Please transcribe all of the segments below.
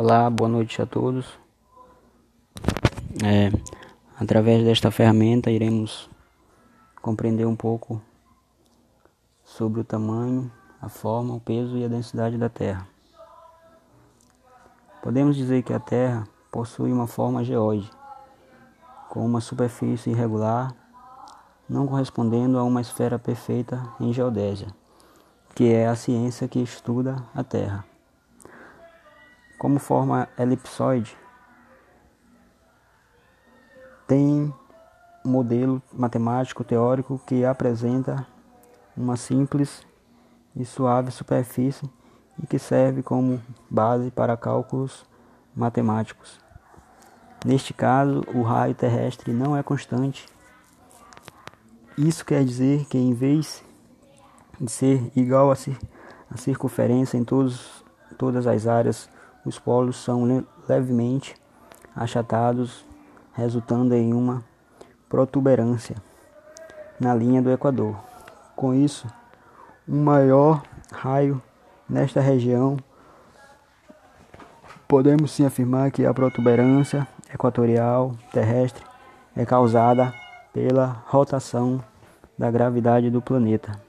Olá, boa noite a todos. É, através desta ferramenta iremos compreender um pouco sobre o tamanho, a forma, o peso e a densidade da Terra. Podemos dizer que a Terra possui uma forma geóide, com uma superfície irregular, não correspondendo a uma esfera perfeita em geodésia, que é a ciência que estuda a Terra como forma elipsoide, tem um modelo matemático teórico que apresenta uma simples e suave superfície e que serve como base para cálculos matemáticos. Neste caso, o raio terrestre não é constante. Isso quer dizer que, em vez de ser igual a circunferência em todos, todas as áreas os polos são levemente achatados, resultando em uma protuberância na linha do Equador. Com isso, um maior raio nesta região, podemos sim afirmar que a protuberância equatorial terrestre é causada pela rotação da gravidade do planeta.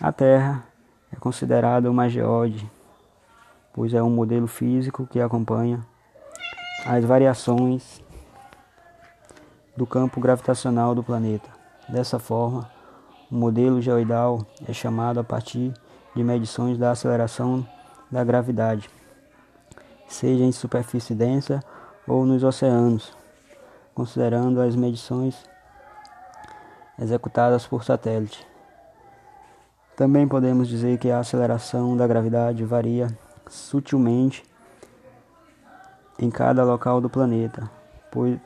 A Terra é considerada uma geode pois é um modelo físico que acompanha as variações do campo gravitacional do planeta. Dessa forma, o modelo geoidal é chamado a partir de medições da aceleração da gravidade, seja em superfície densa ou nos oceanos, considerando as medições executadas por satélite. Também podemos dizer que a aceleração da gravidade varia sutilmente em cada local do planeta, pois,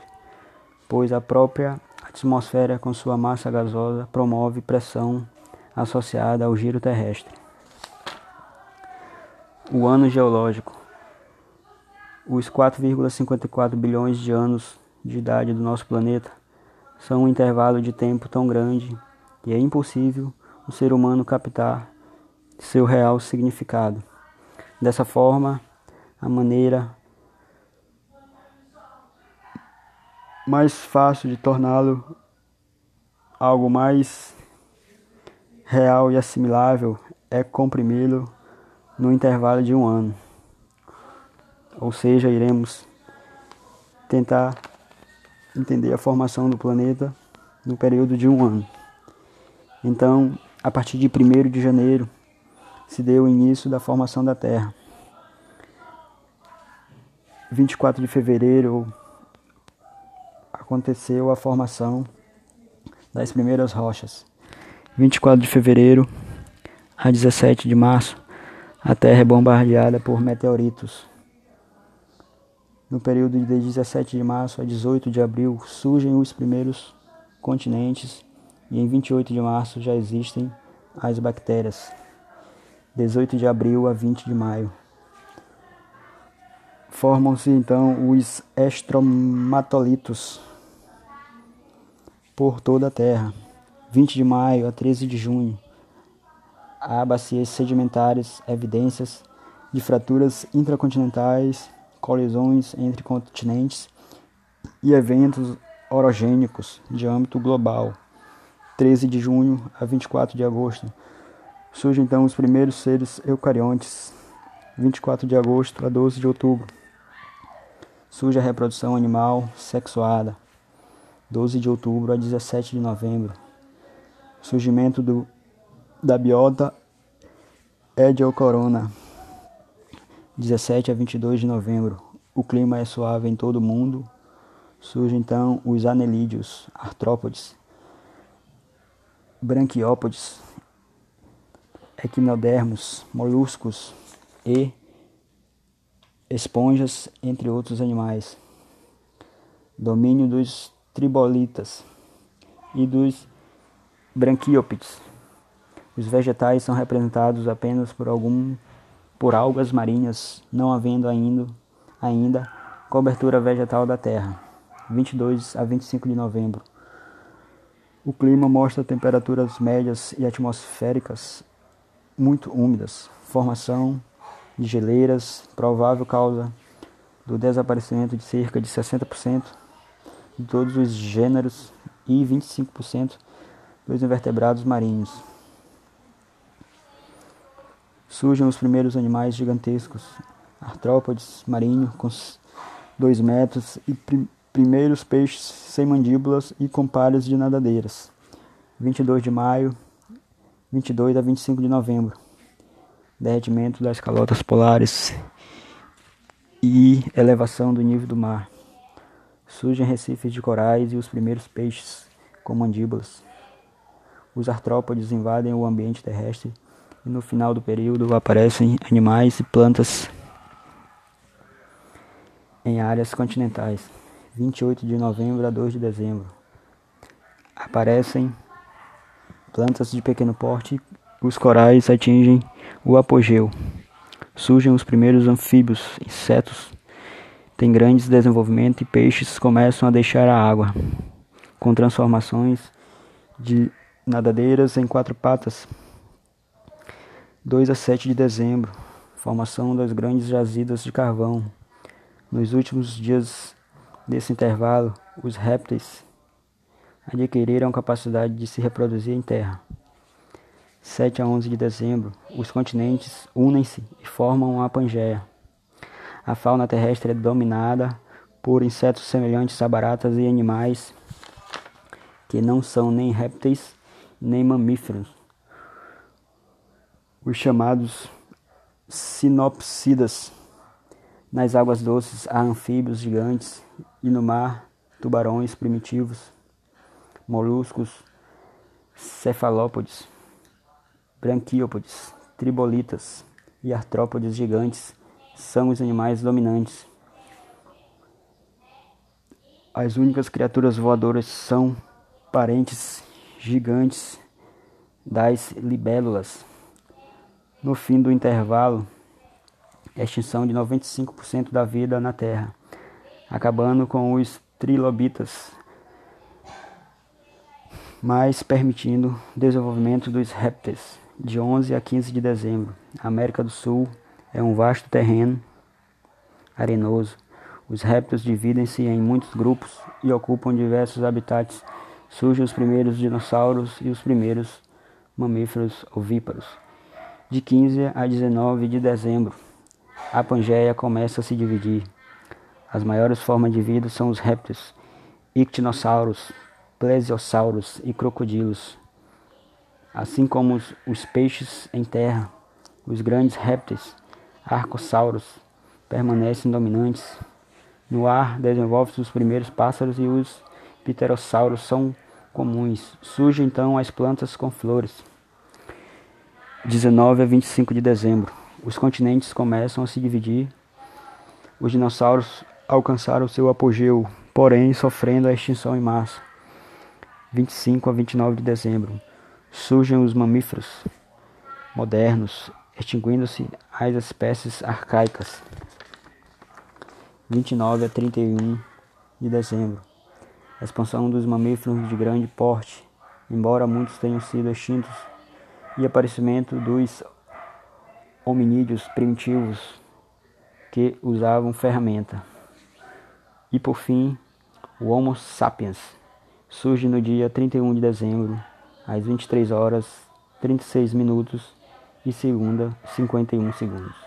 pois a própria atmosfera, com sua massa gasosa, promove pressão associada ao giro terrestre. O ano geológico. Os 4,54 bilhões de anos de idade do nosso planeta são um intervalo de tempo tão grande que é impossível o ser humano captar seu real significado. Dessa forma, a maneira mais fácil de torná-lo algo mais real e assimilável é comprimi-lo no intervalo de um ano. Ou seja, iremos tentar entender a formação do planeta no período de um ano. Então, a partir de 1 de janeiro se deu o início da formação da Terra. 24 de fevereiro aconteceu a formação das primeiras rochas. 24 de fevereiro a 17 de março, a Terra é bombardeada por meteoritos. No período de 17 de março a 18 de abril surgem os primeiros continentes e em 28 de março já existem as bactérias. 18 de abril a 20 de maio. Formam-se então os estromatolitos por toda a Terra. 20 de maio a 13 de junho. Há bacias sedimentares, evidências de fraturas intracontinentais, colisões entre continentes e eventos orogênicos de âmbito global. 13 de junho a 24 de agosto Surgem então os primeiros seres eucariontes, 24 de agosto a 12 de outubro. Surge a reprodução animal sexuada, 12 de outubro a 17 de novembro. Surgimento do, da biota Ediocorona, 17 a 22 de novembro. O clima é suave em todo o mundo. Surgem então os anelídeos, artrópodes, branquiópodes, equinodermos, moluscos e esponjas, entre outros animais. Domínio dos tribolitas e dos branquiópides. Os vegetais são representados apenas por algum por algas marinhas, não havendo ainda ainda cobertura vegetal da Terra. 22 a 25 de novembro. O clima mostra temperaturas médias e atmosféricas muito úmidas, formação de geleiras, provável causa do desaparecimento de cerca de 60% de todos os gêneros e 25% dos invertebrados marinhos. Surgem os primeiros animais gigantescos, artrópodes marinho com 2 metros e prim primeiros peixes sem mandíbulas e com palhas de nadadeiras. 22 de maio, 22 a 25 de novembro. Derretimento das calotas polares e elevação do nível do mar. Surgem recifes de corais e os primeiros peixes com mandíbulas. Os artrópodes invadem o ambiente terrestre e no final do período aparecem animais e plantas em áreas continentais. 28 de novembro a 2 de dezembro. Aparecem plantas de pequeno porte, os corais atingem o apogeu. Surgem os primeiros anfíbios, insetos têm grandes desenvolvimento e peixes começam a deixar a água, com transformações de nadadeiras em quatro patas. 2 a 7 de dezembro, formação das grandes jazidas de carvão. Nos últimos dias desse intervalo, os répteis adquiriram capacidade de se reproduzir em terra. 7 a 11 de dezembro, os continentes unem-se e formam a Pangeia. A fauna terrestre é dominada por insetos semelhantes a baratas e animais que não são nem répteis nem mamíferos. Os chamados sinopsidas nas águas doces há anfíbios gigantes e no mar tubarões primitivos, moluscos, cefalópodes, branquiópodes, tribolitas e artrópodes gigantes são os animais dominantes. As únicas criaturas voadoras são parentes gigantes das libélulas. No fim do intervalo, extinção de 95% da vida na Terra, acabando com os trilobitas, mas permitindo desenvolvimento dos répteis. De 11 a 15 de dezembro, a América do Sul é um vasto terreno arenoso. Os répteis dividem-se em muitos grupos e ocupam diversos habitats. Surgem os primeiros dinossauros e os primeiros mamíferos ovíparos. De 15 a 19 de dezembro, a Pangeia começa a se dividir. As maiores formas de vida são os répteis, ictinossauros, plesiosauros e crocodilos, assim como os, os peixes em terra. Os grandes répteis, arcossauros, permanecem dominantes. No ar desenvolvem-se os primeiros pássaros e os pterossauros são comuns. Surgem então as plantas com flores. 19 a 25 de dezembro os continentes começam a se dividir. Os dinossauros alcançaram seu apogeu, porém sofrendo a extinção em massa. 25 a 29 de dezembro. Surgem os mamíferos modernos, extinguindo-se as espécies arcaicas. 29 a 31 de dezembro. expansão dos mamíferos de grande porte, embora muitos tenham sido extintos, e aparecimento dos hominídeos primitivos que usavam ferramenta. E por fim, o Homo sapiens surge no dia 31 de dezembro, às 23 horas 36 minutos e segunda 51 segundos.